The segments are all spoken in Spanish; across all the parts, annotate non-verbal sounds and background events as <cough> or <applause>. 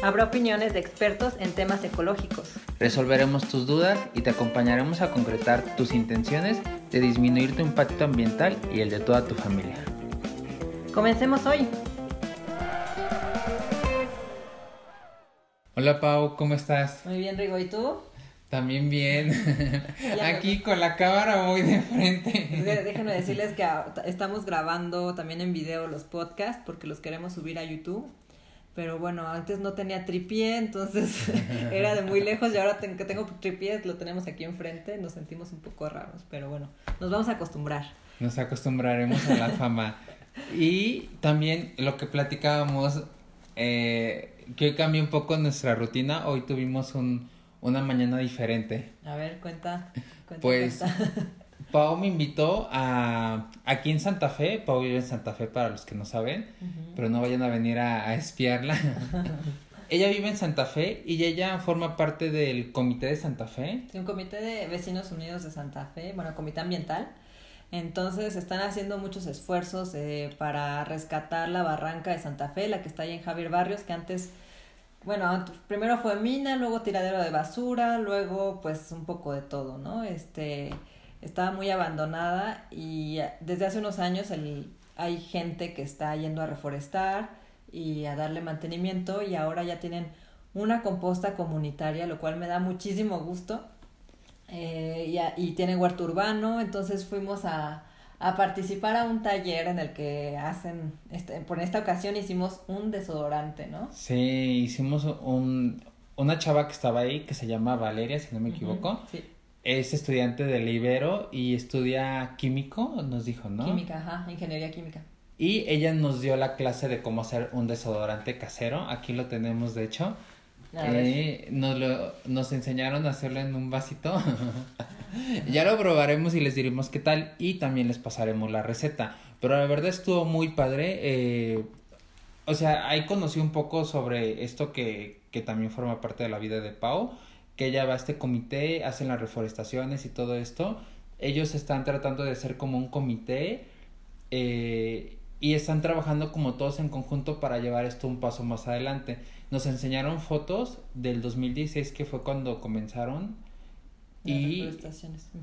Habrá opiniones de expertos en temas ecológicos. Resolveremos tus dudas y te acompañaremos a concretar tus intenciones de disminuir tu impacto ambiental y el de toda tu familia. Comencemos hoy. Hola Pau, ¿cómo estás? Muy bien, Rigo, ¿y tú? También bien. <laughs> Aquí con la cámara muy de frente. Déjenme decirles que estamos grabando también en video los podcasts porque los queremos subir a YouTube. Pero bueno, antes no tenía tripié, entonces <laughs> era de muy lejos y ahora que tengo tripié lo tenemos aquí enfrente. Nos sentimos un poco raros, pero bueno, nos vamos a acostumbrar. Nos acostumbraremos a la <laughs> fama. Y también lo que platicábamos, eh, que cambió un poco nuestra rutina. Hoy tuvimos un una mañana diferente. A ver, cuenta. cuenta pues <laughs> Pau me invitó a aquí en Santa Fe. Pau vive en Santa Fe para los que no saben, pero no vayan a venir a, espiarla. <laughs> ella vive en Santa Fe y ella forma parte del comité de Santa Fe. Sí, un comité de vecinos unidos de Santa Fe, bueno, comité ambiental. Entonces están haciendo muchos esfuerzos eh, para rescatar la barranca de Santa Fe, la que está ahí en Javier Barrios, que antes bueno, primero fue mina, luego tiradero de basura, luego pues un poco de todo, ¿no? Este, estaba muy abandonada y desde hace unos años el, hay gente que está yendo a reforestar y a darle mantenimiento y ahora ya tienen una composta comunitaria, lo cual me da muchísimo gusto. Eh, y, y tienen huerto urbano, entonces fuimos a, a participar a un taller en el que hacen, este, por esta ocasión hicimos un desodorante, ¿no? Sí, hicimos un, una chava que estaba ahí que se llama Valeria, si no me equivoco. sí. Es estudiante de Ibero y estudia químico, nos dijo, ¿no? Química, ajá, ingeniería química. Y ella nos dio la clase de cómo hacer un desodorante casero. Aquí lo tenemos, de hecho. Eh, nos, lo, nos enseñaron a hacerlo en un vasito. <laughs> ya lo probaremos y les diremos qué tal y también les pasaremos la receta. Pero la verdad estuvo muy padre. Eh, o sea, ahí conocí un poco sobre esto que, que también forma parte de la vida de Pau, que ella va a este comité, hacen las reforestaciones y todo esto. Ellos están tratando de ser como un comité eh, y están trabajando como todos en conjunto para llevar esto un paso más adelante. Nos enseñaron fotos del 2016 que fue cuando comenzaron y,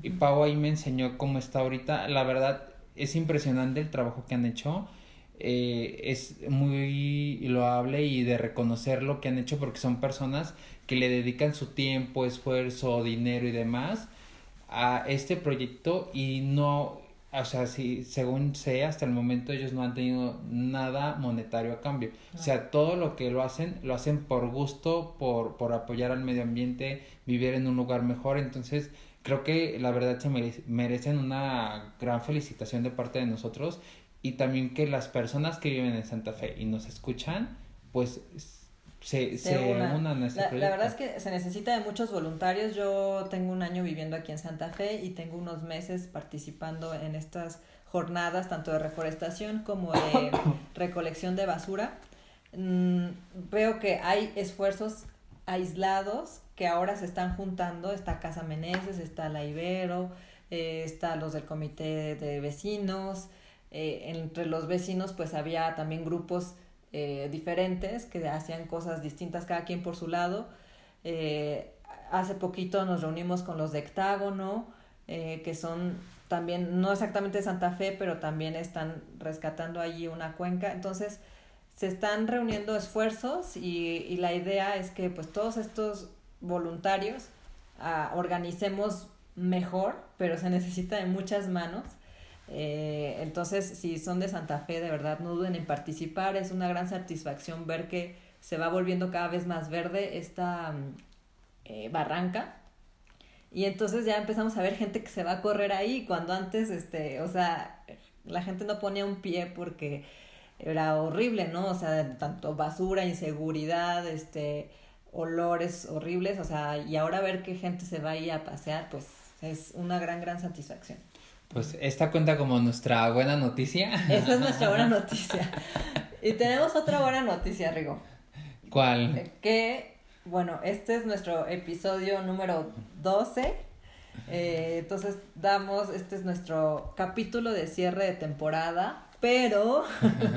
y Pau ahí me enseñó cómo está ahorita. La verdad es impresionante el trabajo que han hecho. Eh, es muy loable y de reconocer lo que han hecho porque son personas que le dedican su tiempo, esfuerzo, dinero y demás a este proyecto y no o sea, si, según sé, hasta el momento ellos no han tenido nada monetario a cambio. O sea, todo lo que lo hacen, lo hacen por gusto, por, por apoyar al medio ambiente, vivir en un lugar mejor. Entonces, creo que la verdad se merecen una gran felicitación de parte de nosotros y también que las personas que viven en Santa Fe y nos escuchan, pues se, se, unan, a este la, la, verdad es que se necesita de muchos voluntarios. Yo tengo un año viviendo aquí en Santa Fe y tengo unos meses participando en estas jornadas, tanto de reforestación como de <coughs> recolección de basura. Mm, veo que hay esfuerzos aislados que ahora se están juntando. Está Casa Meneses, está la Ibero, eh, está los del comité de vecinos. Eh, entre los vecinos pues había también grupos eh, diferentes que hacían cosas distintas cada quien por su lado. Eh, hace poquito nos reunimos con los de Hectágono, eh, que son también, no exactamente de Santa Fe, pero también están rescatando allí una cuenca. Entonces, se están reuniendo esfuerzos y, y la idea es que pues todos estos voluntarios ah, organicemos mejor, pero se necesita de muchas manos eh, entonces, si son de Santa Fe, de verdad, no duden en participar. Es una gran satisfacción ver que se va volviendo cada vez más verde esta mm, eh, barranca. Y entonces ya empezamos a ver gente que se va a correr ahí, cuando antes, este, o sea, la gente no ponía un pie porque era horrible, ¿no? O sea, tanto basura, inseguridad, este, olores horribles, o sea, y ahora ver que gente se va ahí a pasear, pues es una gran, gran satisfacción. Pues esta cuenta como nuestra buena noticia. Esta es nuestra buena <laughs> noticia. Y tenemos otra buena noticia, Rigo. ¿Cuál? Eh, que, bueno, este es nuestro episodio número 12. Eh, entonces damos, este es nuestro capítulo de cierre de temporada, pero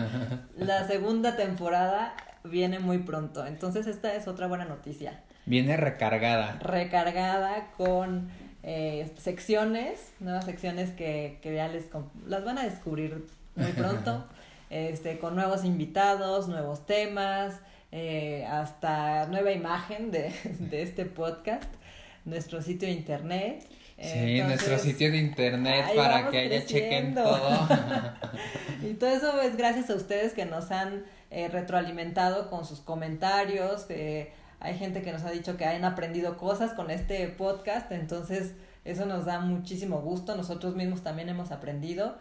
<laughs> la segunda temporada viene muy pronto. Entonces esta es otra buena noticia. Viene recargada. Recargada con eh, secciones, nuevas secciones que, que ya les las van a descubrir muy pronto, <laughs> este, con nuevos invitados, nuevos temas, eh, hasta nueva imagen de, de, este podcast, nuestro sitio de internet. Sí, nuestro sitio de internet para que haya chequen todo. <laughs> y todo eso es gracias a ustedes que nos han eh, retroalimentado con sus comentarios, hay gente que nos ha dicho que han aprendido cosas con este podcast, entonces eso nos da muchísimo gusto, nosotros mismos también hemos aprendido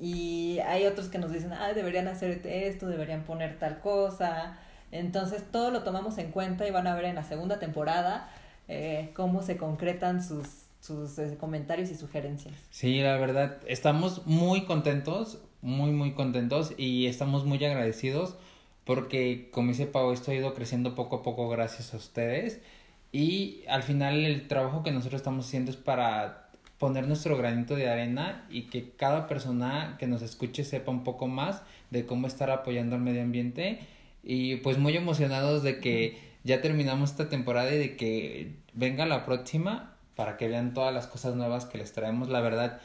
y hay otros que nos dicen, ah, deberían hacer esto, deberían poner tal cosa, entonces todo lo tomamos en cuenta y van a ver en la segunda temporada eh, cómo se concretan sus, sus eh, comentarios y sugerencias. Sí, la verdad, estamos muy contentos, muy, muy contentos y estamos muy agradecidos porque como dice Pau, esto ha ido creciendo poco a poco gracias a ustedes y al final el trabajo que nosotros estamos haciendo es para poner nuestro granito de arena y que cada persona que nos escuche sepa un poco más de cómo estar apoyando al medio ambiente y pues muy emocionados de que ya terminamos esta temporada y de que venga la próxima para que vean todas las cosas nuevas que les traemos. La verdad,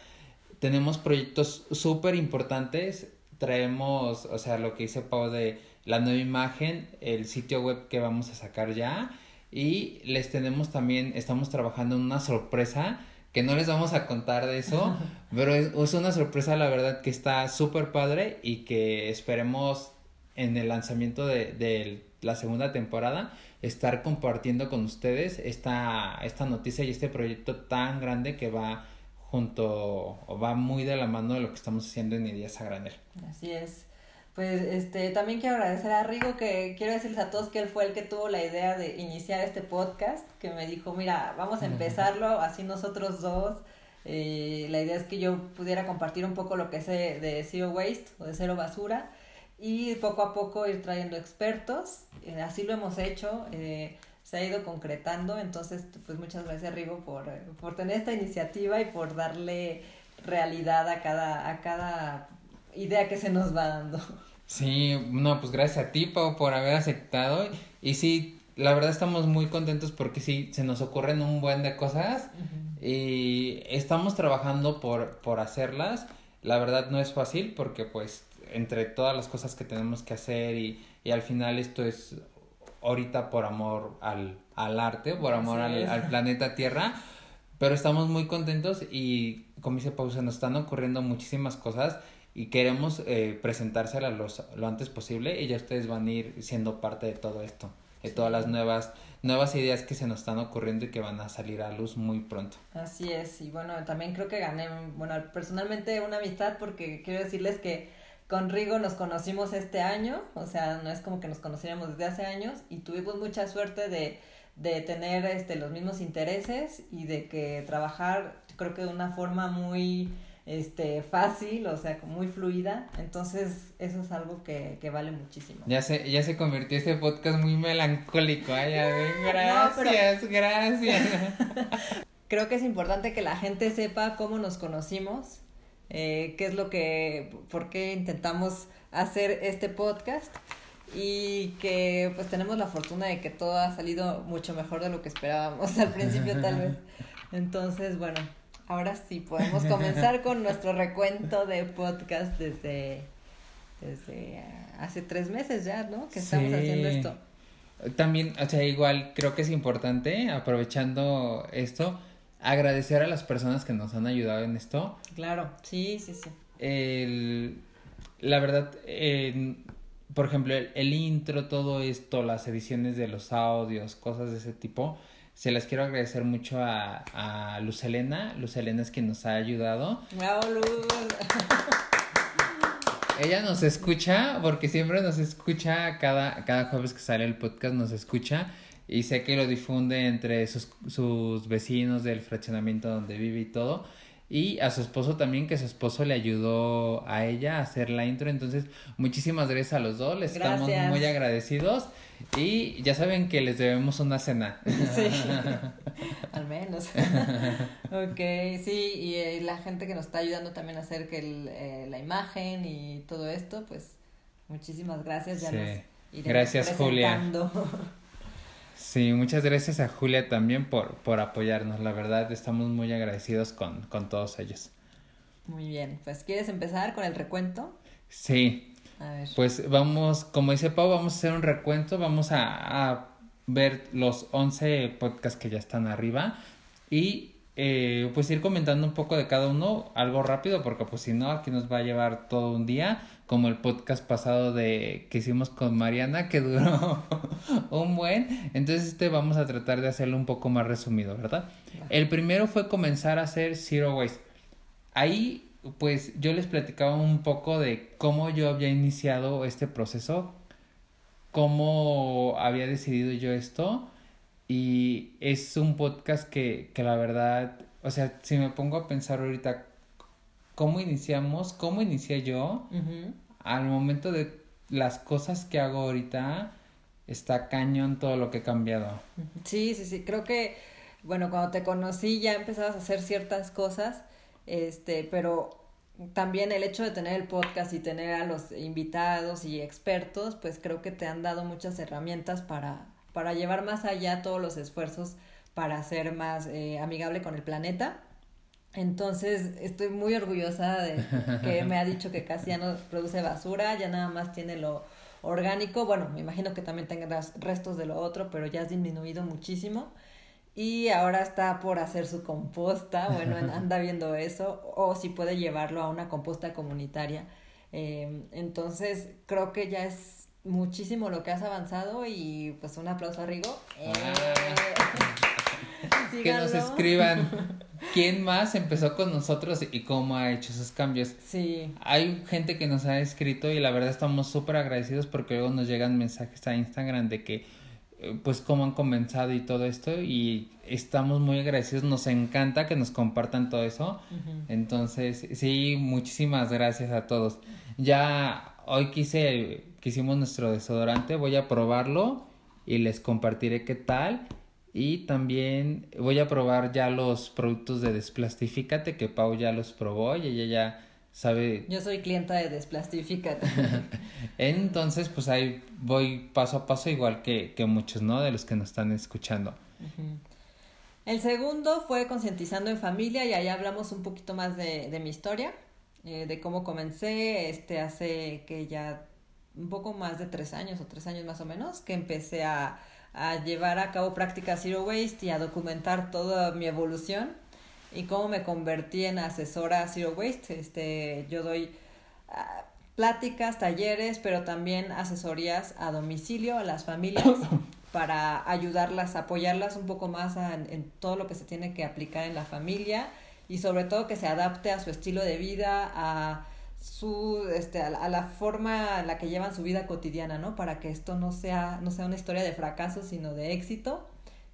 tenemos proyectos súper importantes. Traemos, o sea, lo que dice Pau de la nueva imagen, el sitio web que vamos a sacar ya. Y les tenemos también, estamos trabajando en una sorpresa que no les vamos a contar de eso, <laughs> pero es, una sorpresa la verdad que está súper padre y que esperemos en el lanzamiento de, de, la segunda temporada estar compartiendo con ustedes esta, esta noticia y este proyecto tan grande que va junto o va muy de la mano de lo que estamos haciendo en Ideas a Granel. Así es. Pues este, también quiero agradecer a Rigo, que quiero decirles a todos que él fue el que tuvo la idea de iniciar este podcast, que me dijo, mira, vamos a empezarlo así nosotros dos. Eh, la idea es que yo pudiera compartir un poco lo que sé de Zero Waste o de Cero Basura y poco a poco ir trayendo expertos. Eh, así lo hemos hecho, eh, se ha ido concretando. Entonces, pues muchas gracias Rigo por, por tener esta iniciativa y por darle realidad a cada, a cada idea que se nos va dando. Sí, no, pues gracias a ti, Pau, por haber aceptado. Y sí, la verdad estamos muy contentos porque sí, se nos ocurren un buen de cosas y estamos trabajando por, por hacerlas. La verdad no es fácil porque pues entre todas las cosas que tenemos que hacer y, y al final esto es ahorita por amor al, al arte, por amor al, al, planeta Tierra, pero estamos muy contentos y como dice Pau, se nos están ocurriendo muchísimas cosas y queremos eh, presentárselas lo antes posible y ya ustedes van a ir siendo parte de todo esto, de todas las nuevas nuevas ideas que se nos están ocurriendo y que van a salir a luz muy pronto. Así es, y bueno, también creo que gané, bueno, personalmente una amistad porque quiero decirles que con Rigo nos conocimos este año, o sea, no es como que nos conociéramos desde hace años y tuvimos mucha suerte de, de tener este, los mismos intereses y de que trabajar, creo que de una forma muy este, fácil, o sea, muy fluida. Entonces, eso es algo que, que vale muchísimo. Ya se, ya se convirtió este podcast muy melancólico. Ay, <laughs> gracias, gracias. <laughs> Creo que es importante que la gente sepa cómo nos conocimos, eh, qué es lo que, por qué intentamos hacer este podcast y que pues tenemos la fortuna de que todo ha salido mucho mejor de lo que esperábamos <laughs> al principio tal vez. Entonces, bueno, ahora sí podemos comenzar con <laughs> nuestro recuento de podcast desde, desde hace tres meses ya, ¿no? Que estamos haciendo esto. También, o sea, igual creo que es importante, aprovechando esto, agradecer a las personas que nos han ayudado en esto. Claro, sí, sí, sí. El, la verdad, por ejemplo, el intro, todo esto, las ediciones de los audios, cosas de ese tipo, se las quiero agradecer mucho a, a Luz Elena. Luz Elena es quien nos ha ayudado. ¡Bravo, Luz! <laughs> Ella nos escucha porque siempre nos escucha cada, cada jueves que sale el podcast, nos escucha. Y sé que lo difunde entre sus, sus vecinos del fraccionamiento donde vive y todo y a su esposo también, que su esposo le ayudó a ella a hacer la intro. Entonces, muchísimas gracias a los dos, les estamos muy agradecidos y ya saben que les debemos una cena. <laughs> Sí, al menos. <laughs> ok, sí, y eh, la gente que nos está ayudando también a hacer que eh, la imagen y todo esto, pues muchísimas gracias. Ya sí. gracias, Julia. <laughs> Sí, muchas gracias a Julia también por, por apoyarnos. La verdad, estamos muy agradecidos con, con todos ellos. Muy bien, pues ¿quieres empezar con el recuento? Sí. A ver. Pues vamos, como dice Pau, vamos a hacer un recuento, vamos a, a ver los 11 podcasts que ya están arriba y eh, pues ir comentando un poco de cada uno, algo rápido, porque pues si no, aquí nos va a llevar todo un día, como el podcast pasado de que hicimos con Mariana, que duró <laughs> un buen, entonces este vamos a tratar de hacerlo un poco más resumido, ¿verdad? El primero fue comenzar a hacer Zero Waste. Ahí, pues yo les platicaba un poco de cómo yo había iniciado este proceso, cómo había decidido yo esto y es un podcast que, que la verdad, o sea, si me pongo a pensar ahorita cómo iniciamos, cómo inicié yo, al momento de las cosas que hago ahorita, está cañón todo lo que he cambiado. Sí, sí, sí, creo que, bueno, cuando te conocí ya empezabas a hacer ciertas cosas, este, pero también el hecho de tener el podcast y tener a los invitados y expertos, pues creo que te han dado muchas herramientas para, para llevar más allá todos los esfuerzos para ser más eh, amigable con el planeta. Entonces estoy muy orgullosa de que <laughs> me ha dicho que casi ya no produce basura, ya nada más tiene lo orgánico. Bueno, me imagino que también tenga restos de lo otro, pero ya has disminuido muchísimo. Y ahora está por hacer su composta, bueno, anda viendo eso, o si puede llevarlo a una composta comunitaria. Eh, entonces creo que ya es muchísimo lo que has avanzado y pues un aplauso a Rigo. Que nos escriban <laughs> quién más empezó con nosotros y cómo ha hecho esos cambios. Sí. Hay gente que nos ha escrito y la verdad estamos súper agradecidos porque luego nos llegan mensajes a Instagram de que eh, pues cómo han comenzado y todo esto y estamos muy agradecidos, nos encanta que nos compartan todo eso. Entonces, sí, muchísimas gracias a todos. Ya hoy quise que hicimos nuestro desodorante. Voy a probarlo y les compartiré qué tal. Y también voy a probar ya los productos de Desplastifícate, que Pau ya los probó y ella ya sabe. Yo soy clienta de Desplastifícate. <laughs> Entonces, pues ahí voy paso a paso, igual que, que muchos, ¿no? De los que nos están escuchando. El segundo fue Concientizando en Familia y ahí hablamos un poquito más de, de mi historia, eh, de cómo comencé, este, hace que ya un poco más de tres años o tres años más o menos que empecé a, a llevar a cabo prácticas Zero Waste y a documentar toda mi evolución y cómo me convertí en asesora Zero Waste. Este, yo doy ah, pláticas, talleres, pero también asesorías a domicilio a las familias <coughs> para ayudarlas, apoyarlas un poco más en todo lo que se tiene que aplicar en la familia y sobre todo que se adapte a su estilo de vida, a su este a la, forma en la que llevan su vida cotidiana, ¿no? Para que esto no sea no sea una historia de fracaso, sino de éxito,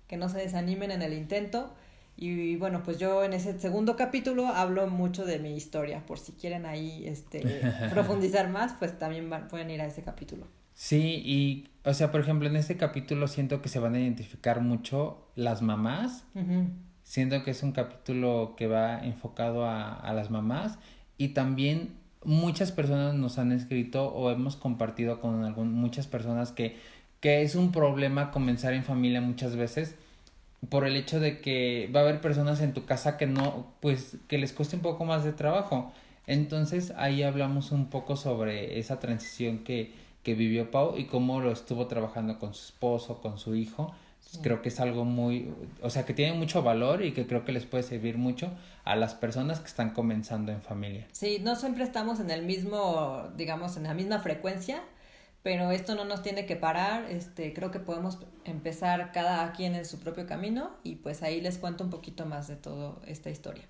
que no se desanimen en el intento. Y, bueno, pues yo en ese segundo capítulo hablo mucho de mi historia, por si quieren ahí este <laughs> profundizar más, pues también pueden ir a ese capítulo. Sí, y o sea, por ejemplo, en este capítulo siento que se van a identificar mucho las mamás. Siento que es un capítulo que va enfocado a, a las mamás y también muchas personas nos han escrito o hemos compartido con algún, muchas personas que, que es un problema comenzar en familia muchas veces por el hecho de que va a haber personas en tu casa que no, pues que les cueste un poco más de trabajo. Entonces ahí hablamos un poco sobre esa transición que, que vivió Pau y cómo lo estuvo trabajando con su esposo, con su hijo creo que es algo muy, o sea, que tiene mucho valor y que creo que les puede servir mucho a las personas que están comenzando en familia. Sí, no siempre estamos en el mismo, digamos, en la misma frecuencia, pero esto no nos tiene que parar, este, creo que podemos empezar cada quien en su propio camino y pues ahí les cuento un poquito más de toda esta historia.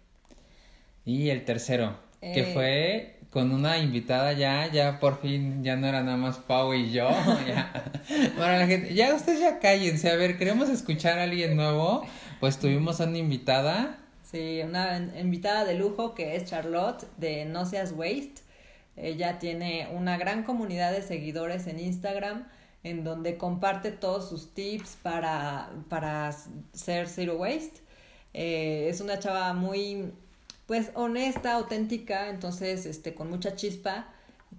Y el tercero, que Eh, fue con una invitada ya, ya por fin, ya no era nada más Pau y yo. <laughs> ya. Bueno, la gente, ya ustedes ya cállense, a ver, queremos escuchar a alguien nuevo. Pues tuvimos a una invitada. Sí, una in- invitada de lujo que es Charlotte de No Seas Waste. Ella tiene una gran comunidad de seguidores en Instagram en donde comparte todos sus tips para, para ser zero waste. Eh, es una chava muy, pues, honesta, auténtica, entonces, este, con mucha chispa,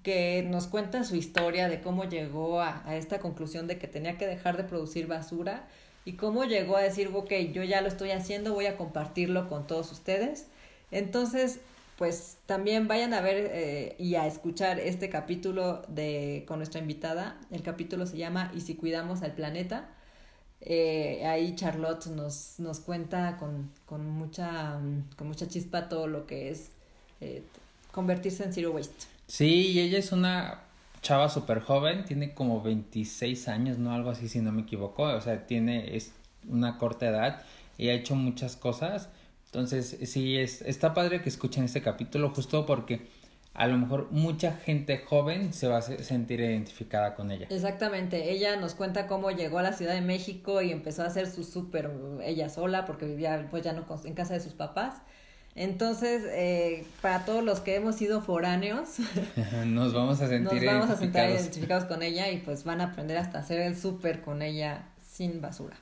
que nos cuenta su historia de cómo llegó a, a esta conclusión de que tenía que dejar de producir basura y cómo llegó a decir, ok, yo ya lo estoy haciendo, voy a compartirlo con todos ustedes. Entonces, pues también vayan a ver eh, y a escuchar este capítulo de con nuestra invitada. El capítulo se llama ¿Y si cuidamos al planeta? Eh, ahí Charlotte nos, nos cuenta con, con, mucha, mm, con mucha chispa todo lo que es eh, convertirse en zero waste. Sí, ella es una chava súper joven, tiene como 26 años, ¿no? Algo así, si no me equivoco. O sea, tiene, es una corta edad y ha hecho muchas cosas. Entonces, sí, es, está padre que escuchen este capítulo justo porque a lo mejor mucha gente joven se va a se- sentir identificada con ella. Exactamente, ella nos cuenta cómo llegó a la Ciudad de México y empezó a hacer su súper ella sola porque vivía pues ya no en casa de sus papás. Entonces, eh, para todos los que hemos sido foráneos, <laughs> Nos vamos a nos sentir vamos a identificados con ella y pues van a aprender hasta hacer el súper con ella sin basura.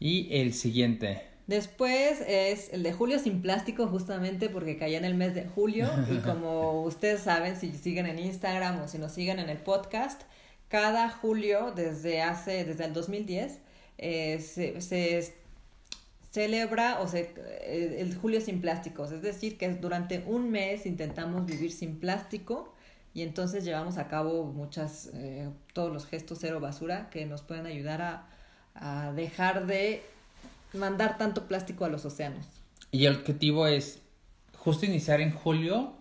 Y el siguiente. Después es el de Julio sin plástico, justamente porque caía en el mes de julio. Y <laughs> como ustedes saben, si siguen en Instagram o si nos siguen en el podcast, cada julio, desde hace, desde el 2010, eh, se, se celebra o se, eh, el Julio sin plásticos. Es decir, que durante un mes intentamos vivir sin plástico y entonces llevamos a cabo muchas, eh, todos los gestos cero basura que nos pueden ayudar a, a dejar de mandar tanto plástico a los océanos. Y el objetivo es justo iniciar en julio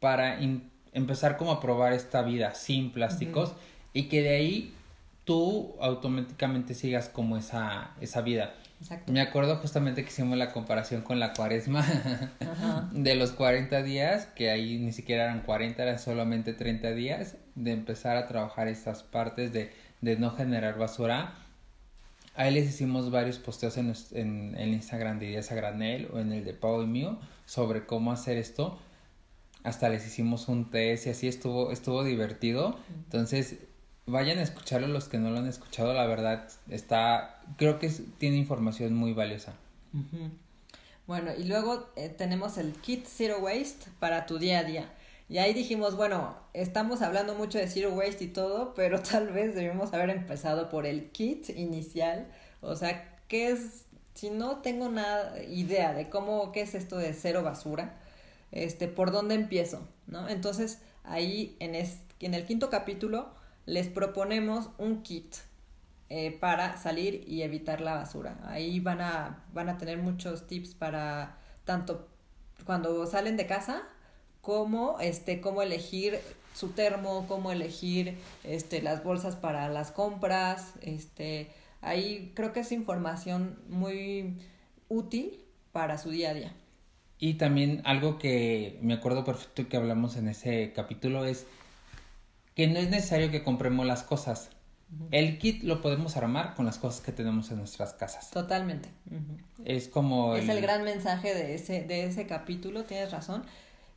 para empezar como a probar esta vida sin plásticos y que de ahí tú automáticamente sigas como esa, esa vida. Exacto. Me acuerdo justamente que hicimos la comparación con la cuaresma Ajá. <laughs> de los 40 días, que ahí ni siquiera eran 40, eran solamente 30 días, de empezar a trabajar estas partes de, de no generar basura. Ahí les hicimos varios posteos en, en, el Instagram de Díaz a Granel o en el de Pau y mío sobre cómo hacer esto. Hasta les hicimos un test y así estuvo, estuvo divertido. Entonces, vayan a escucharlo los que no lo han escuchado. La verdad, está, creo que es- tiene información muy valiosa. Bueno, y luego eh, tenemos el kit Zero Waste para tu día a día. Y ahí dijimos, bueno, estamos hablando mucho de Zero Waste y todo, pero <laughs> tal vez debemos haber empezado por el kit inicial. O sea, ¿qué es? Si no tengo nada idea de cómo, qué es esto de cero basura, este, ¿por dónde empiezo? ¿No? Entonces, ahí en, es, en el quinto capítulo les proponemos un kit eh, para salir y evitar la basura. Ahí van a, van a tener muchos tips para tanto cuando salen de casa como este cómo elegir su termo, cómo elegir este las bolsas para las compras, este ahí creo que es información muy útil para su día a día. Y también algo que me acuerdo perfecto que hablamos en ese capítulo es que no es necesario que compremos las cosas. El kit lo podemos armar con las cosas que tenemos en nuestras casas. Totalmente. Es como... Es el gran mensaje de ese, de ese capítulo, tienes razón.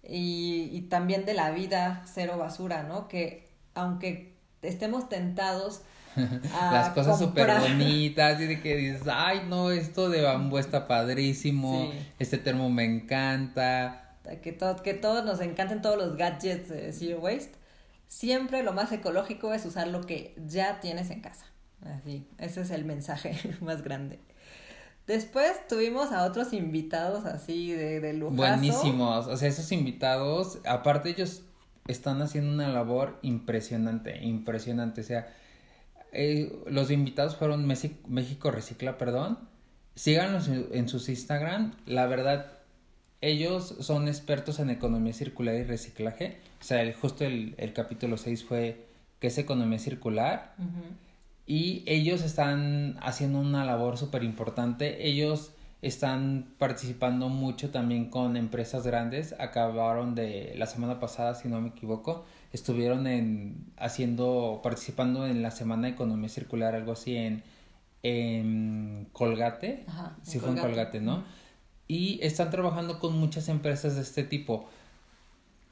Y, y también de la vida cero basura, ¿no? Que aunque estemos tentados <laughs> a las cosas súper bonitas <laughs> y de que dices, ay no, esto de bambú está padrísimo, Sí. este termo me encanta. que, to- que todos nos encanten todos los gadgets de Zero Waste, siempre lo más ecológico es usar lo que ya tienes en casa. Así, ese es el mensaje <laughs> más grande. Después tuvimos a otros invitados así de, de lujazo. Buenísimos, o sea, esos invitados, aparte ellos están haciendo una labor impresionante, impresionante, o sea, eh, los invitados fueron México Recicla, perdón, síganlos en, en sus Instagram, la verdad, ellos son expertos en economía circular y reciclaje, o sea, el, justo el, el capítulo 6 fue ¿qué es economía circular? Ujú. Y ellos están haciendo una labor súper importante. Ellos están participando mucho también con empresas grandes. Acabaron de la semana pasada, si no me equivoco, estuvieron en haciendo participando en la semana de economía circular, algo así en en Colgate, si fue en Colgate, ¿no? Y están trabajando con muchas empresas de este tipo.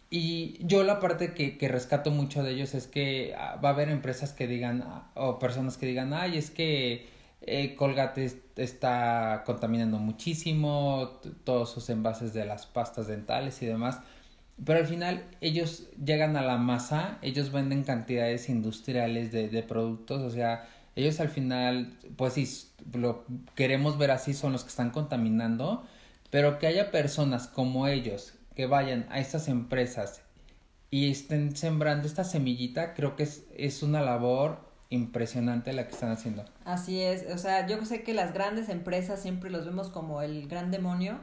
Y yo la parte que, que, rescato mucho de ellos es que ah, va a haber empresas que digan, ah, o personas que digan, ay, es que eh, Colgate está contaminando muchísimo, todos sus envases de las pastas dentales y demás. Pero al final ellos llegan a la masa, ellos venden cantidades industriales de, de productos, o sea, ellos al final, pues sí, lo queremos ver así, son los que están contaminando, pero que haya personas como ellos que vayan a estas empresas y estén sembrando esta semillita, creo que es, es una labor impresionante la que están haciendo. Así es, o sea, yo sé que las grandes empresas siempre los vemos como el gran demonio,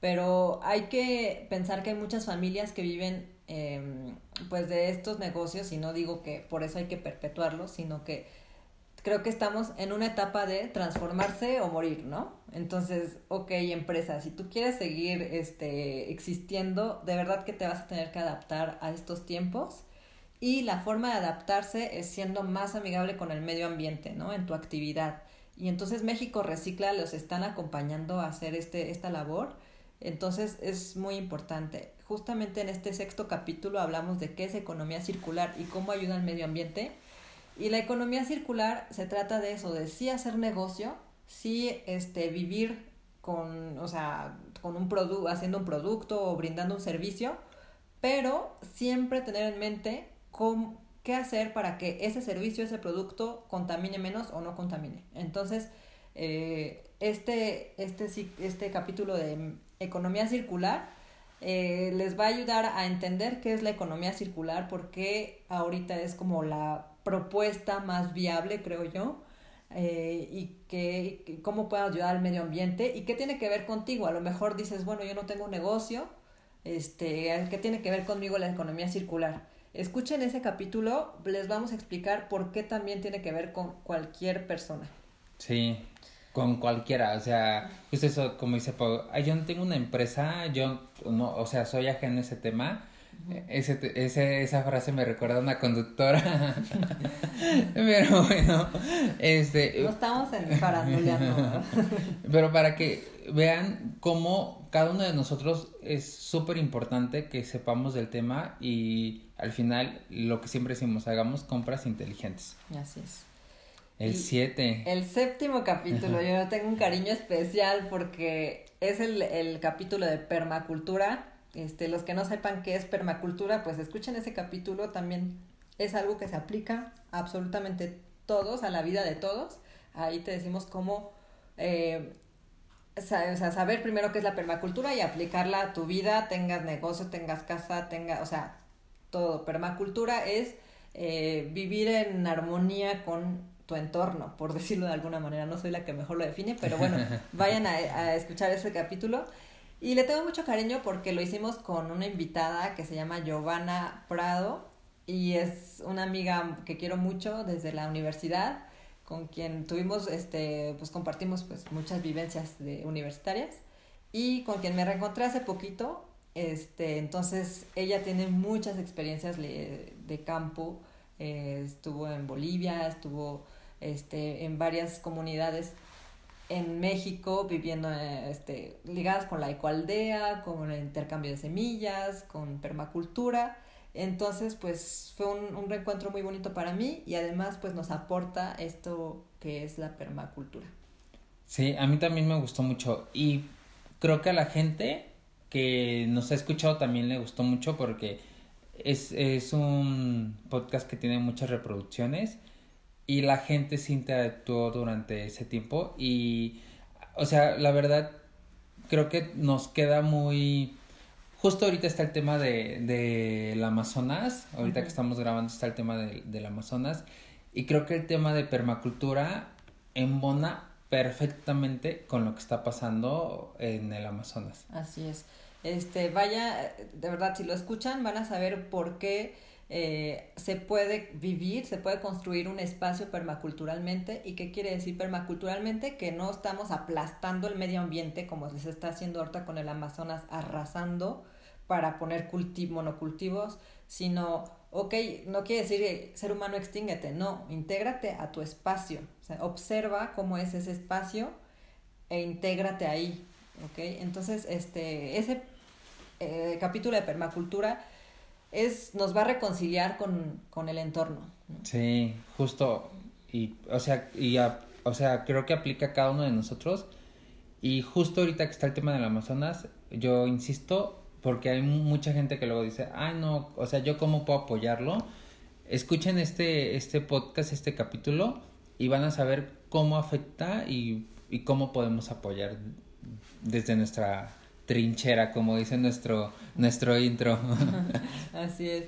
pero hay que pensar que hay muchas familias que viven eh, pues de estos negocios y no digo que por eso hay que perpetuarlos, sino que creo que estamos en una etapa de transformarse o morir, ¿no? Entonces, ok, empresa, si tú quieres seguir este, existiendo, de verdad que te vas a tener que adaptar a estos tiempos y la forma de adaptarse es siendo más amigable con el medio ambiente, ¿no? En tu actividad. Y entonces México Recicla los están acompañando a hacer este, esta labor. Entonces es muy importante. Justamente en este sexto capítulo hablamos de qué es economía circular y cómo ayuda al medio ambiente y la economía circular se trata de eso, de sí hacer negocio, sí este, vivir con, o sea, con un producto, haciendo un producto o brindando un servicio, pero siempre tener en mente qué hacer para que ese servicio, ese producto contamine menos o no contamine. Entonces, eh, este, este, este capítulo de economía circular eh, les va a ayudar a entender qué es la economía circular, porque ahorita es como la propuesta más viable, creo yo, eh, y que, cómo puede ayudar al medio ambiente y qué tiene que ver contigo. A lo mejor dices, bueno, yo no tengo un negocio, este, ¿qué tiene que ver conmigo la economía circular? Escuchen ese capítulo, les vamos a explicar por qué también tiene que ver con cualquier persona. Sí, con cualquiera, o sea, pues eso, como dice Pau, yo no tengo una empresa, yo no, o sea, soy ajeno a ese tema, ese, ese, esa frase me recuerda a una conductora. <laughs> Pero bueno, este. No estamos en faranduleando. <laughs> Pero para que vean cómo cada uno de nosotros es súper importante que sepamos del tema y al final lo que siempre decimos, hagamos compras inteligentes. Así es. El 7. El séptimo capítulo, yo tengo un cariño especial porque es el, el capítulo de permacultura este, los que no sepan qué es permacultura, pues escuchen ese capítulo, también es algo que se aplica a absolutamente todos, a la vida de todos. Ahí te decimos cómo eh, saber primero qué es la permacultura y aplicarla a tu vida, tengas negocio, tengas casa, tenga, o sea, todo. Permacultura es eh, vivir en armonía con tu entorno, por decirlo de alguna manera. No soy la que mejor lo define, pero bueno, <laughs> vayan a, a escuchar ese capítulo. Y le tengo mucho cariño porque lo hicimos con una invitada que se llama Giovanna Prado y es una amiga que quiero mucho desde la universidad, con quien tuvimos, este, pues compartimos pues muchas vivencias universitarias y con quien me reencontré hace poquito. Este, entonces ella tiene muchas experiencias de campo, eh, estuvo en Bolivia, estuvo este, en varias comunidades en México viviendo este, ligadas con la ecoaldea, con el intercambio de semillas, con permacultura. Entonces, pues fue un, un, reencuentro muy bonito para mí y además pues nos aporta esto que es la permacultura. Sí, a mí también me gustó mucho y creo que a la gente que nos ha escuchado también le gustó mucho porque es, es un podcast que tiene muchas reproducciones y la gente se interactuó durante ese tiempo y, o sea, la verdad, creo que nos queda muy... Justo ahorita está el tema de, de Amazonas, ahorita que estamos grabando está el tema de, del Amazonas, y creo que el tema de permacultura embona perfectamente con lo que está pasando en el Amazonas. Así es. Este, vaya, de verdad, si lo escuchan, van a saber por qué eh, se puede vivir, se puede construir un espacio permaculturalmente. ¿Y qué quiere decir permaculturalmente? Que no estamos aplastando el medio ambiente como se está haciendo ahorita con el Amazonas, arrasando para poner monocultivos, sino, ok, no quiere decir ser humano extínguete, no, intégrate a tu espacio, observa cómo es ese espacio e intégrate ahí, ok. Entonces, este, ese eh, capítulo de permacultura es, nos va a reconciliar con, con el entorno. Sí, justo. Y, o sea, y o sea, creo que aplica a cada uno de nosotros. Y justo ahorita que está el tema del Amazonas, yo insisto, porque hay mucha gente que luego dice, ay no, o sea, yo cómo puedo apoyarlo. Escuchen este, este podcast, este capítulo, y van a saber cómo afecta y, y cómo podemos apoyar desde nuestra trinchera, como dice nuestro, nuestro intro. <laughs> Así es.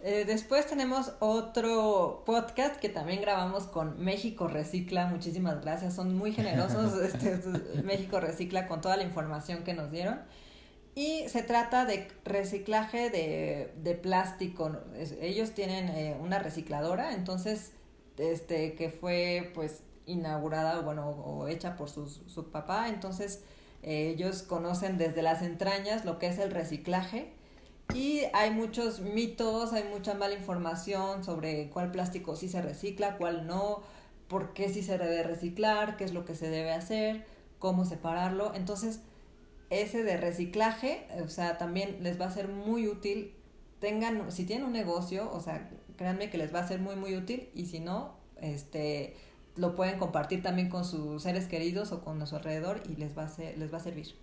Eh, después tenemos otro podcast que también grabamos con México Recicla. Muchísimas gracias, son muy generosos. <laughs> este, México Recicla con toda la información que nos dieron. Y se trata de reciclaje de, de plástico. ellos tienen eh, una recicladora, entonces, este, que fue pues inaugurada, bueno, o hecha por su, su papá. Entonces, ellos conocen desde las entrañas lo que es el reciclaje y hay muchos mitos, hay mucha mala información sobre cuál plástico sí se recicla, cuál no, por qué sí se debe reciclar, qué es lo que se debe hacer, cómo separarlo. Entonces, ese de reciclaje, o sea, también les va a ser muy útil. Tengan, si tienen un negocio, o sea, créanme que les va a ser muy, muy útil y si no, este, lo pueden compartir también con sus seres queridos o con su alrededor y les va a, les va a servir.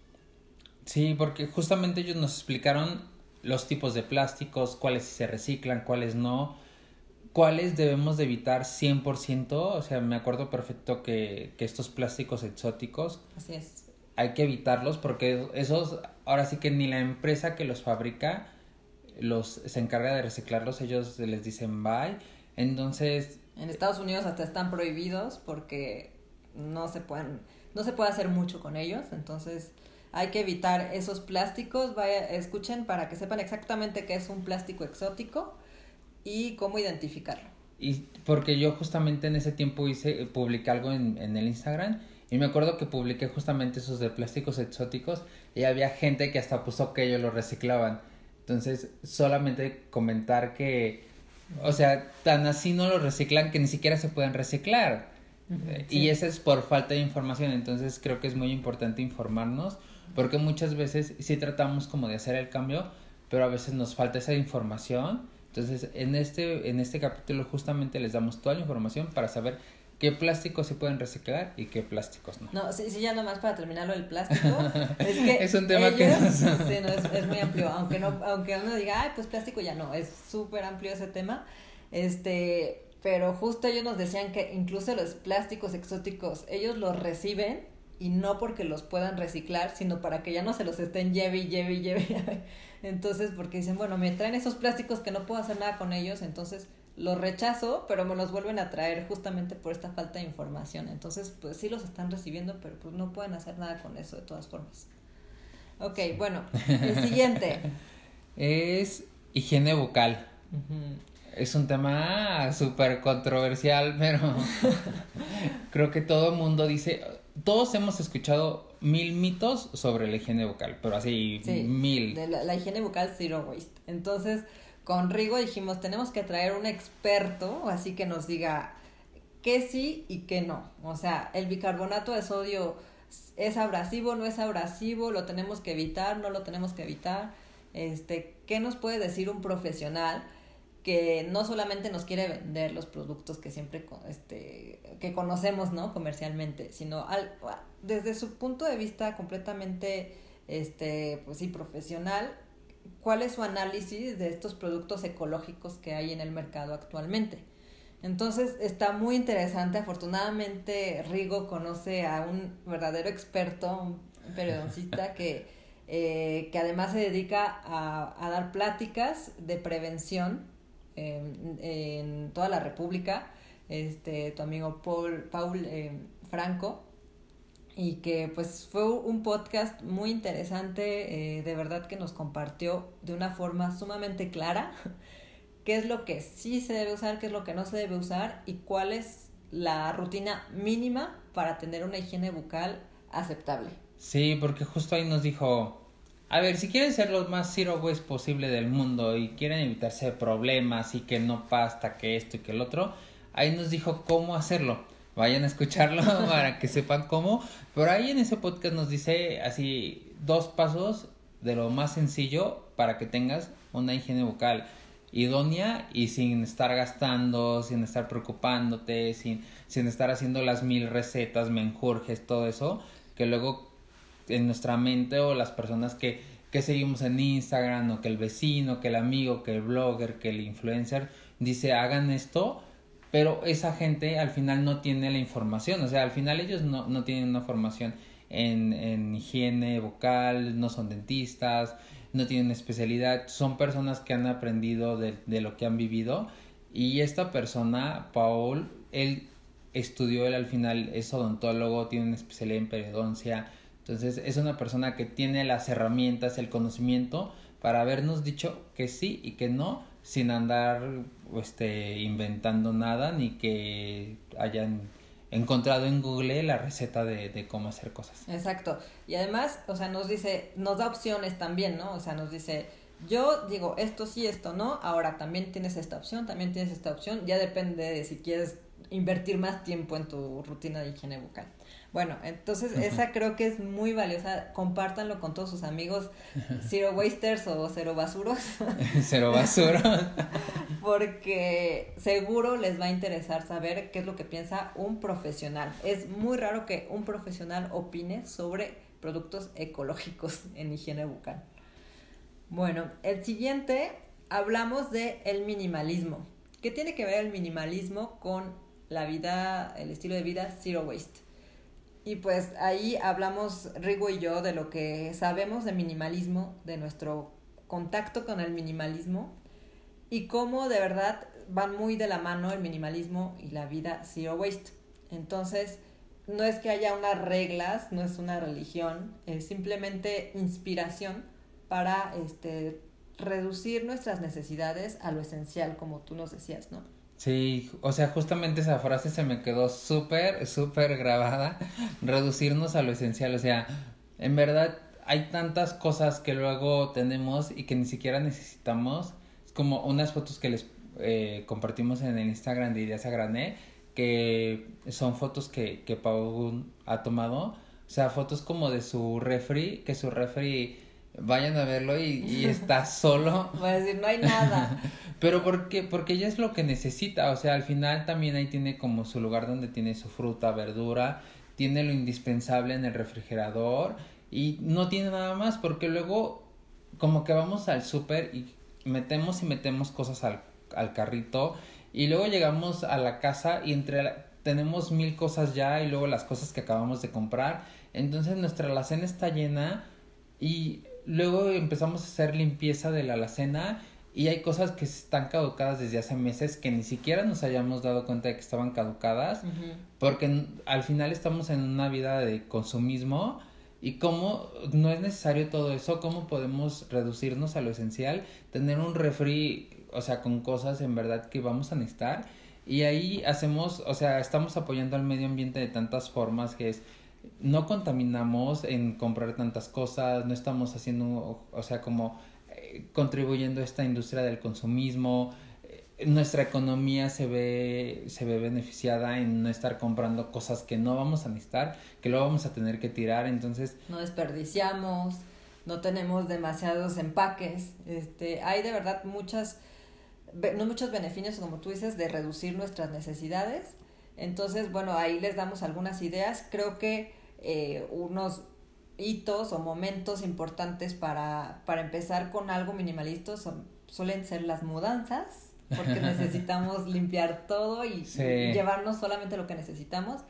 Sí, porque justamente ellos nos explicaron los tipos de plásticos, cuáles se reciclan, cuáles no, cuáles debemos de evitar 100%, o sea, me acuerdo perfecto que, que estos plásticos exóticos Así es. hay que evitarlos porque esos, ahora sí que ni la empresa que los fabrica los se encarga de reciclarlos, ellos les dicen bye, entonces en Estados Unidos hasta están prohibidos porque no se pueden, no se puede hacer mucho con ellos, entonces hay que evitar esos plásticos, vaya, escuchen para que sepan exactamente qué es un plástico exótico y cómo identificarlo. Y porque yo justamente en ese tiempo hice, publiqué algo en, en el Instagram y me acuerdo que publiqué justamente esos de plásticos exóticos y había gente que hasta puso que ellos lo reciclaban. Entonces, solamente comentar que o sea, tan así no lo reciclan que ni siquiera se pueden reciclar. Y eso es por falta de información. Entonces creo que es muy importante informarnos porque muchas veces sí tratamos como de hacer el cambio, pero a veces nos falta esa información. Entonces en este, en este capítulo justamente les damos toda la información para saber qué plásticos se pueden reciclar y qué plásticos no. No, sí, sí, ya nomás para terminarlo el plástico. <laughs> es que es un tema que sí, no, es, es, muy amplio, aunque no, aunque uno diga, ay, pues plástico ya no, es súper amplio ese tema. Este, pero justo ellos nos decían que incluso los plásticos exóticos, ellos los reciben y no porque los puedan reciclar, sino para que ya no se los estén lleve y lleve y lleve. <laughs> Entonces, porque dicen, bueno, me traen esos plásticos que no puedo hacer nada con ellos, entonces los rechazo, pero me los vuelven a traer justamente por esta falta de información. Entonces, pues sí los están recibiendo, pero pues no pueden hacer nada con eso de todas formas. Ok, bueno, el siguiente. <laughs> Es higiene bucal. Es un tema súper controversial, pero <laughs> creo que todo el mundo dice, todos hemos escuchado mil mitos sobre la higiene bucal, pero así mil. De la, la higiene bucal zero waste. Entonces, con Rigo dijimos, tenemos que traer un experto, así que nos diga qué sí y qué no. O sea, el bicarbonato de sodio es abrasivo, no es abrasivo, lo tenemos que evitar, no lo tenemos que evitar. Este, ¿qué nos puede decir un profesional que no solamente nos quiere vender los productos que siempre este que conocemos, ¿no? comercialmente, sino al, desde su punto de vista completamente este pues sí profesional cuál es su análisis de estos productos ecológicos que hay en el mercado actualmente. Entonces está muy interesante. Afortunadamente Rigo conoce a un verdadero experto, un periodoncista que, <laughs> eh, que además se dedica a, dar pláticas de prevención en, toda la República. Este, tu amigo Paul, Paul eh, Franco y que pues fue un podcast muy interesante, eh, de verdad que nos compartió de una forma sumamente clara <laughs> qué es lo que sí se debe usar, qué es lo que no se debe usar y cuál es la rutina mínima para tener una higiene bucal aceptable. Sí, porque justo ahí nos dijo, a ver, si quieren ser los más zero waste posible del mundo y quieren evitarse problemas y que no pasta, que esto y que el otro, ahí nos dijo cómo hacerlo. Vayan a escucharlo <laughs> para que sepan cómo. Pero ahí en ese podcast nos dice así dos pasos de lo más sencillo para que tengas una higiene bucal idónea y sin estar gastando, sin estar preocupándote, sin, sin estar haciendo las mil recetas, menjurjes, todo eso, que luego en nuestra mente o las personas que, que seguimos en Instagram o que el vecino, que el amigo, que el blogger, que el influencer dice hagan esto, pero esa gente al final no tiene la información, o sea, al final ellos no, no tienen una formación en, en higiene vocal, no son dentistas, no tienen especialidad, son personas que han aprendido de, de lo que han vivido. Y esta persona, Paul, él estudió, él al final es odontólogo, tiene una especialidad en periodoncia, entonces es una persona que tiene las herramientas, el conocimiento para habernos dicho que sí y que no sin andar este, inventando nada ni que hayan encontrado en Google la receta de, de, cómo hacer cosas. Exacto. Y además, o sea, nos dice, nos da opciones también, ¿no? O sea, nos dice, yo digo esto sí, esto no, ahora también tienes esta opción, también tienes esta opción, ya depende de si quieres invertir más tiempo en tu rutina de higiene bucal. Bueno, entonces esa creo que es muy valiosa. Compártanlo con todos sus amigos <laughs> Zero Wasters o Cero Basuros. <laughs> Cero Basuros. <laughs> Porque seguro les va a interesar saber qué es lo que piensa un profesional. Es muy raro que un profesional opine sobre productos ecológicos en higiene bucal. Bueno, el siguiente hablamos de el minimalismo. ¿Qué tiene que ver el minimalismo con la vida, el estilo de vida zero waste? Y pues ahí hablamos Rigo y yo de lo que sabemos de minimalismo, de nuestro contacto con el minimalismo y cómo de verdad van muy de la mano el minimalismo y la vida zero waste. Entonces, no es que haya unas reglas, no es una religión, es simplemente inspiración para este, reducir nuestras necesidades a lo esencial, como tú nos decías, ¿no? Sí, o sea, justamente esa frase se me quedó súper, súper grabada. <laughs> Reducirnos a lo esencial, o sea, en verdad hay tantas cosas que luego tenemos y que ni siquiera necesitamos. Es como unas fotos que les eh, compartimos en el Instagram de Ideas Grané, que son fotos que, que Pau ha tomado. O sea, fotos como de su refri, que su refri vayan a verlo y, y <laughs> está solo. Voy a decir, no hay nada. <laughs> Pero porque, porque ella es lo que necesita, o sea, al final también ahí tiene como su lugar donde tiene su fruta, verdura, tiene lo indispensable en el refrigerador y no tiene nada más porque luego como que vamos al súper y metemos y metemos cosas al, al carrito y luego llegamos a la casa y entre tenemos mil cosas ya y luego las cosas que acabamos de comprar, entonces nuestra alacena está llena y luego empezamos a hacer limpieza de la alacena y hay cosas que están caducadas desde hace meses que ni siquiera nos hayamos dado cuenta de que estaban caducadas porque al final estamos en una vida de consumismo y cómo no es necesario todo eso, cómo podemos reducirnos a lo esencial, tener un refri, o sea, con cosas en verdad que vamos a necesitar. Y ahí hacemos, o sea, estamos apoyando al medio ambiente de tantas formas que es no contaminamos en comprar tantas cosas, no estamos haciendo, o sea, como eh, contribuyendo a esta industria del consumismo, eh, nuestra economía se ve, se ve beneficiada en no estar comprando cosas que no vamos a necesitar, que luego vamos a tener que tirar, entonces... No desperdiciamos, no tenemos demasiados empaques, este, hay de verdad muchas, no muchos beneficios, como tú dices, de reducir nuestras necesidades entonces, bueno, ahí les damos algunas ideas. Creo que eh, unos hitos o momentos importantes para, para empezar con algo minimalista son, suelen ser las mudanzas, porque <laughs> necesitamos limpiar todo y, llevarnos solamente lo que necesitamos.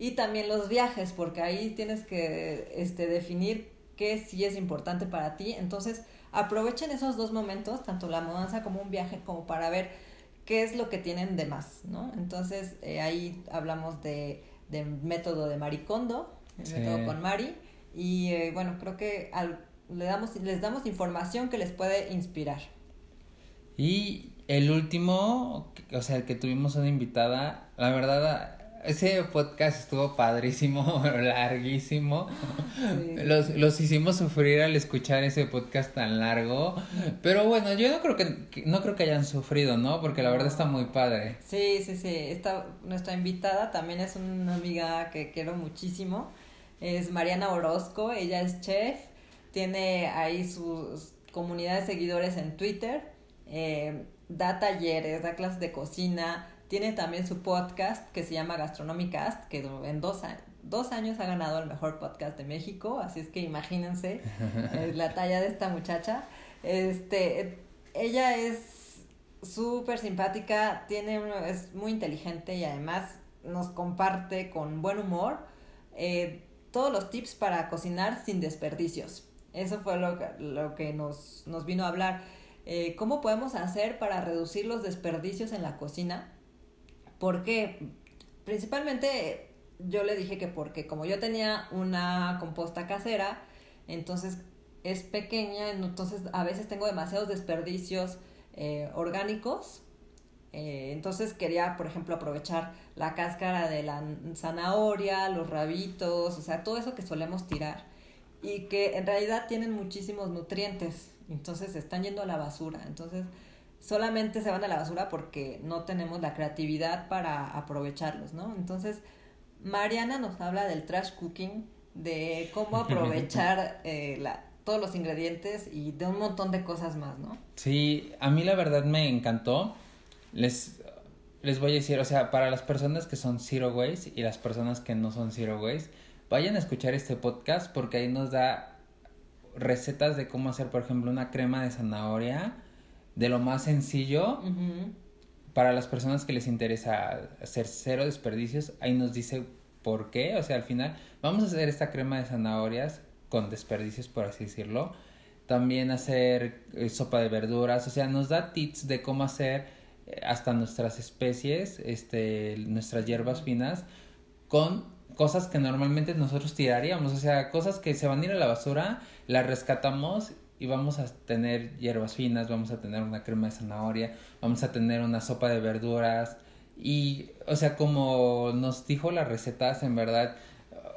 Y también los viajes, porque ahí tienes que este, definir qué sí es importante para ti. Entonces, aprovechen esos dos momentos, tanto la mudanza como un viaje, como para ver qué es lo que tienen de más, ¿no? Entonces eh, ahí hablamos de, de, método de Maricondo, el método con Mari, y eh, bueno, creo que al, le damos, les damos información que les puede inspirar. Y el último, o sea, que tuvimos una invitada, la verdad, ese podcast estuvo padrísimo, <laughs> larguísimo. Los, los hicimos sufrir al escuchar ese podcast tan largo. Pero bueno, yo no creo que, no creo que hayan sufrido, ¿no? Porque la verdad está muy padre. Sí, sí, sí. Esta, nuestra invitada también es una amiga que quiero muchísimo. Es Mariana Orozco, ella es chef, tiene ahí sus comunidad de seguidores en Twitter, eh, da talleres, da clases de cocina, tiene también su podcast que se llama Gastronomicast, que en dos, dos años ha ganado el mejor podcast de México, así es que imagínense <laughs> eh, la talla de esta muchacha. Este, ella es súper simpática, tiene, es muy inteligente y además nos comparte con buen humor eh, todos los tips para cocinar sin desperdicios. Eso fue lo, lo que nos, nos vino a hablar. Eh, ¿Cómo podemos hacer para reducir los desperdicios en la cocina? Porque principalmente yo le dije que porque como yo tenía una composta casera, entonces es pequeña, entonces a veces tengo demasiados desperdicios eh, orgánicos. Eh, entonces quería, por ejemplo, aprovechar la cáscara de la zanahoria, los rabitos, o sea, todo eso que solemos tirar y que en realidad tienen muchísimos nutrientes, entonces están yendo a la basura. Entonces, solamente se van a la basura porque no tenemos la creatividad para aprovecharlos, ¿no? Entonces, Mariana nos habla del trash cooking, de cómo <laughs> aprovechar eh, la, todos los ingredientes y de un montón de cosas más, ¿no? Sí, a mí la verdad me encantó. Les, les voy a decir, o sea, para las personas que son zero waste y las personas que no son zero waste, vayan a escuchar este podcast porque ahí nos da recetas de cómo hacer, por ejemplo, una crema de zanahoria de lo más sencillo. Para las personas que les interesa hacer cero desperdicios, ahí nos dice por qué. O sea, al final vamos a hacer esta crema de zanahorias con desperdicios, por así decirlo. También hacer eh, sopa de verduras. O sea, nos da tips de cómo hacer eh, hasta nuestras especies, este, nuestras hierbas finas, con cosas que normalmente nosotros tiraríamos. O sea, cosas que se van a ir a la basura, las rescatamos y vamos a tener hierbas finas, vamos a tener una crema de zanahoria, vamos a tener una sopa de verduras y, o sea, como nos dijo las recetas, en verdad,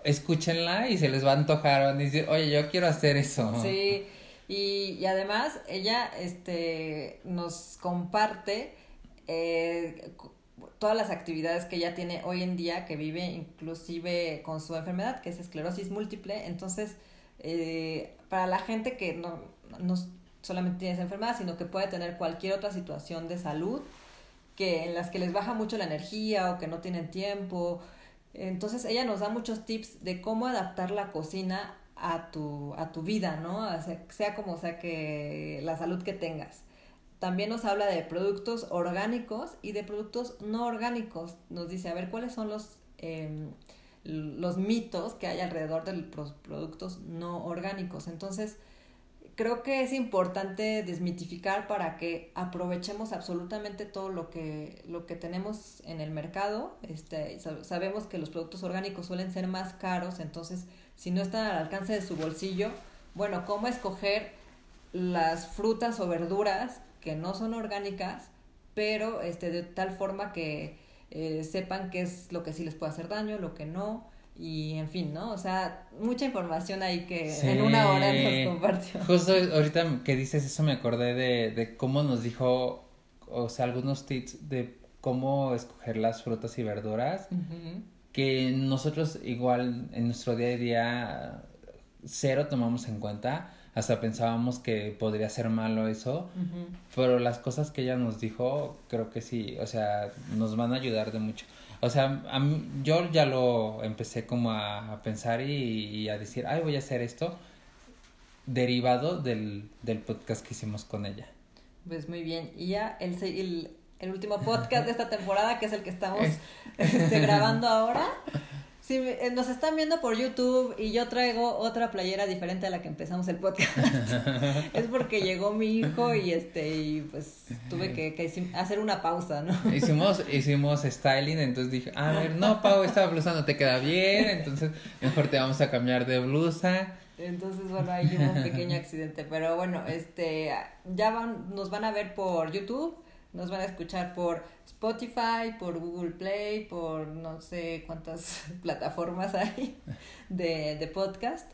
escúchenla y se les va a antojar, van a decir, oye, yo quiero hacer eso. Sí, <laughs> y, y además ella, este, nos comparte eh, todas las actividades que ella tiene hoy en día, que vive inclusive con su enfermedad, que es esclerosis múltiple, entonces eh, para la gente que no, no solamente tiene enfermedad, sino que puede tener cualquier otra situación de salud, que en las que les baja mucho la energía o que no tienen tiempo. Entonces ella nos da muchos tips de cómo adaptar la cocina a tu, a tu vida, ¿no? sea, como sea que la salud que tengas. También nos habla de productos orgánicos y de productos no orgánicos. Nos dice, a ver, ¿cuáles son los em, los mitos que hay alrededor de los productos no orgánicos. Entonces, creo que es importante desmitificar para que aprovechemos absolutamente todo lo que, lo que tenemos en el mercado. Este, sabemos que los productos orgánicos suelen ser más caros, entonces si no están al alcance de su bolsillo, bueno, ¿cómo escoger las frutas o verduras que no son orgánicas, pero este, de tal forma que eh, sepan qué es lo que sí les puede hacer daño, lo que no, y en fin, ¿no? O sea, mucha información ahí que en una hora nos compartió. Justo ahorita que dices eso me acordé de, de cómo nos dijo, o sea, algunos tips de cómo escoger las frutas y verduras, que nosotros igual en nuestro día a día cero tomamos en cuenta hasta pensábamos que podría ser malo eso, pero las cosas que ella nos dijo, creo que sí, o sea, nos van a ayudar de mucho. O sea, a mí, yo ya lo empecé como a, pensar y, a decir, ay, voy a hacer esto derivado del, del podcast que hicimos con ella. Pues muy bien, y ya el, el, el último podcast de esta temporada, que es el que estamos este, grabando ahora, <laughs> si eh, nos están viendo por YouTube y yo traigo otra playera diferente a la que empezamos el podcast, <laughs> es porque llegó mi hijo y este y pues tuve que, hacer una pausa, ¿no? <laughs> Hicimos, hicimos styling, entonces dije, a ver, no, Pau, esta blusa no te queda bien, entonces mejor te vamos a cambiar de blusa. Entonces, bueno, ahí hubo un pequeño accidente, pero bueno, este, ya van, nos van a ver por YouTube, Nos van a escuchar por Spotify, por Google Play, por no sé cuántas <laughs> plataformas hay de, de podcast.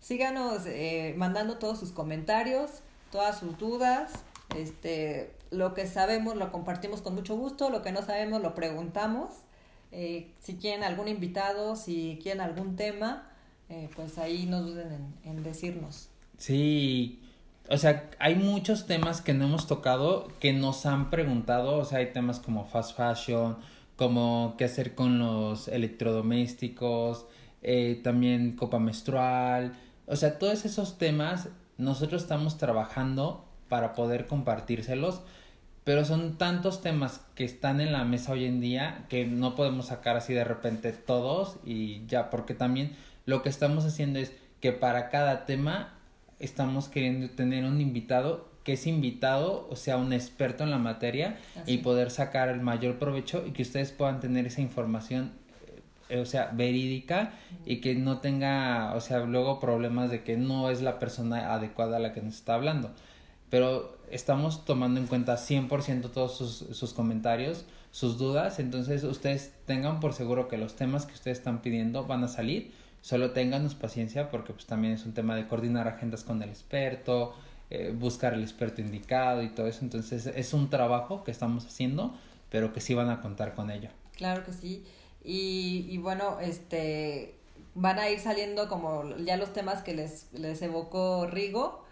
Síganos eh, mandando todos sus comentarios, todas sus dudas. Este, lo que sabemos lo compartimos con mucho gusto, lo que no sabemos lo preguntamos. Eh, si quieren algún invitado, si quieren algún tema, eh, pues ahí no duden en, en decirnos. Sí, o sea, hay muchos temas que no hemos tocado que nos han preguntado, o sea, hay temas como fast fashion, como qué hacer con los electrodomésticos, eh, también copa menstrual, o sea, todos esos temas nosotros estamos trabajando para poder compartírselos, pero son tantos temas que están en la mesa hoy en día que no podemos sacar así de repente todos y ya, porque también lo que estamos haciendo es que para cada tema estamos queriendo tener un invitado que es invitado, o sea, un experto en la materia y poder sacar el mayor provecho y que ustedes puedan tener esa información, eh, o sea, verídica y que no tenga, o sea, luego problemas de que no es la persona adecuada a la que nos está hablando. Pero estamos tomando en cuenta 100% todos sus, sus comentarios, sus dudas, entonces ustedes tengan por seguro que los temas que ustedes están pidiendo van a salir Solo ténganos paciencia porque pues también es un tema de coordinar agendas con el experto, eh, buscar el experto indicado y todo eso. Entonces es un trabajo que estamos haciendo, pero que sí van a contar con ello. Claro que sí. Y, y bueno, este van a ir saliendo como ya los temas que les, les evocó Rigo.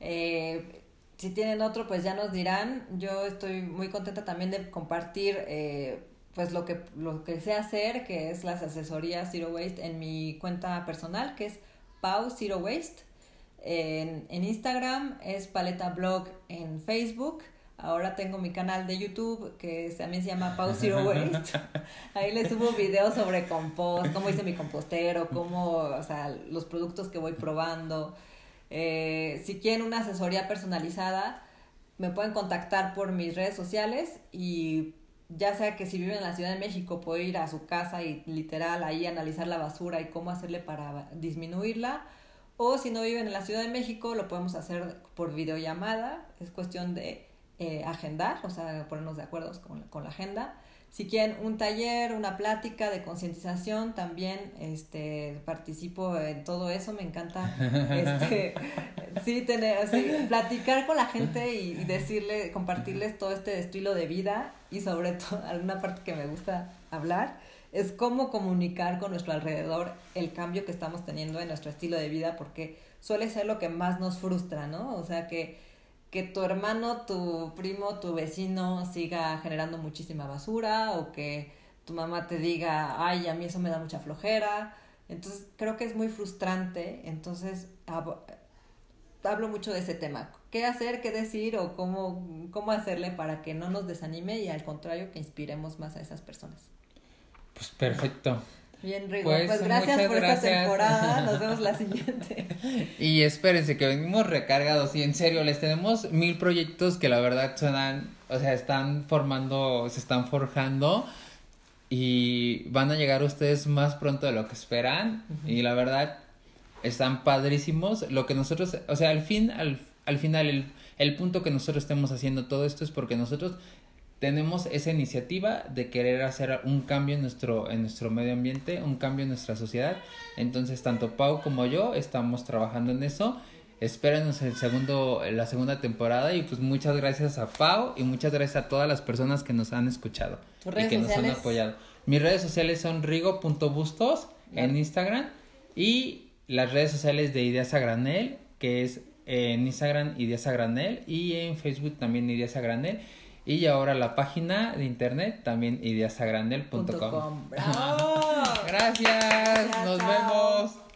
Eh, si tienen otro, pues ya nos dirán. Yo estoy muy contenta también de compartir eh, pues lo que, lo que sé hacer, que es las asesorías Zero Waste en mi cuenta personal, que es Pau Zero Waste. En, en Instagram es Paleta Blog en Facebook. Ahora tengo mi canal de YouTube que también se llama Pau Zero <laughs> Waste. Ahí les subo videos sobre compost, cómo hice mi compostero, cómo, o sea, los productos que voy probando. Eh, si quieren una asesoría personalizada, me pueden contactar por mis redes sociales y ya sea que si vive en la Ciudad de México puedo ir a su casa y literal ahí analizar la basura y cómo hacerle para disminuirla, o si no viven en la Ciudad de México lo podemos hacer por videollamada, es cuestión de eh, agendar, o sea, ponernos de acuerdo con, con la agenda. Si quieren un taller, una plática de concientización, también este, participo en todo eso, me encanta <laughs> este, sí, tener, así, platicar con la gente y, decirle, compartirles todo este estilo de vida y sobre todo, <laughs> alguna parte que me gusta hablar, es cómo comunicar con nuestro alrededor el cambio que estamos teniendo en nuestro estilo de vida, porque suele ser lo que más nos frustra, ¿no? O sea, que que tu hermano, tu primo, tu vecino siga generando muchísima basura o que tu mamá te diga, ay, a mí eso me da mucha flojera. Entonces creo que es muy frustrante. Entonces hablo mucho de ese tema. ¿Qué hacer, qué decir o cómo, cómo hacerle para que no nos desanime y al contrario que inspiremos más a esas personas? Pues perfecto. Bien, Rigo. Pues, pues gracias por esta temporada. <laughs> Nos vemos la siguiente. Y espérense que venimos recargados y en serio les tenemos mil proyectos que la verdad suenan, o sea, están formando, se están forjando y van a llegar ustedes más pronto de lo que esperan y la verdad están padrísimos. Lo que nosotros, o sea, al fin, al, al final el, el punto que nosotros estemos haciendo todo esto es porque nosotros tenemos esa iniciativa de querer hacer un cambio en nuestro, en nuestro medio ambiente, un cambio en nuestra sociedad. Entonces, tanto Pau como yo estamos trabajando en eso. Espérenos el segundo, la segunda temporada y pues muchas gracias a Pau y muchas gracias a todas las personas que nos han escuchado y que nos han apoyado. Mis redes sociales son rigo.bustos en Instagram y las redes sociales de Ideas a Granel, que es en Instagram Ideas a Granel y en Facebook también Ideas a Granel. Y ahora la página de internet también ideasagrandel.com. <laughs> Gracias, nos vemos.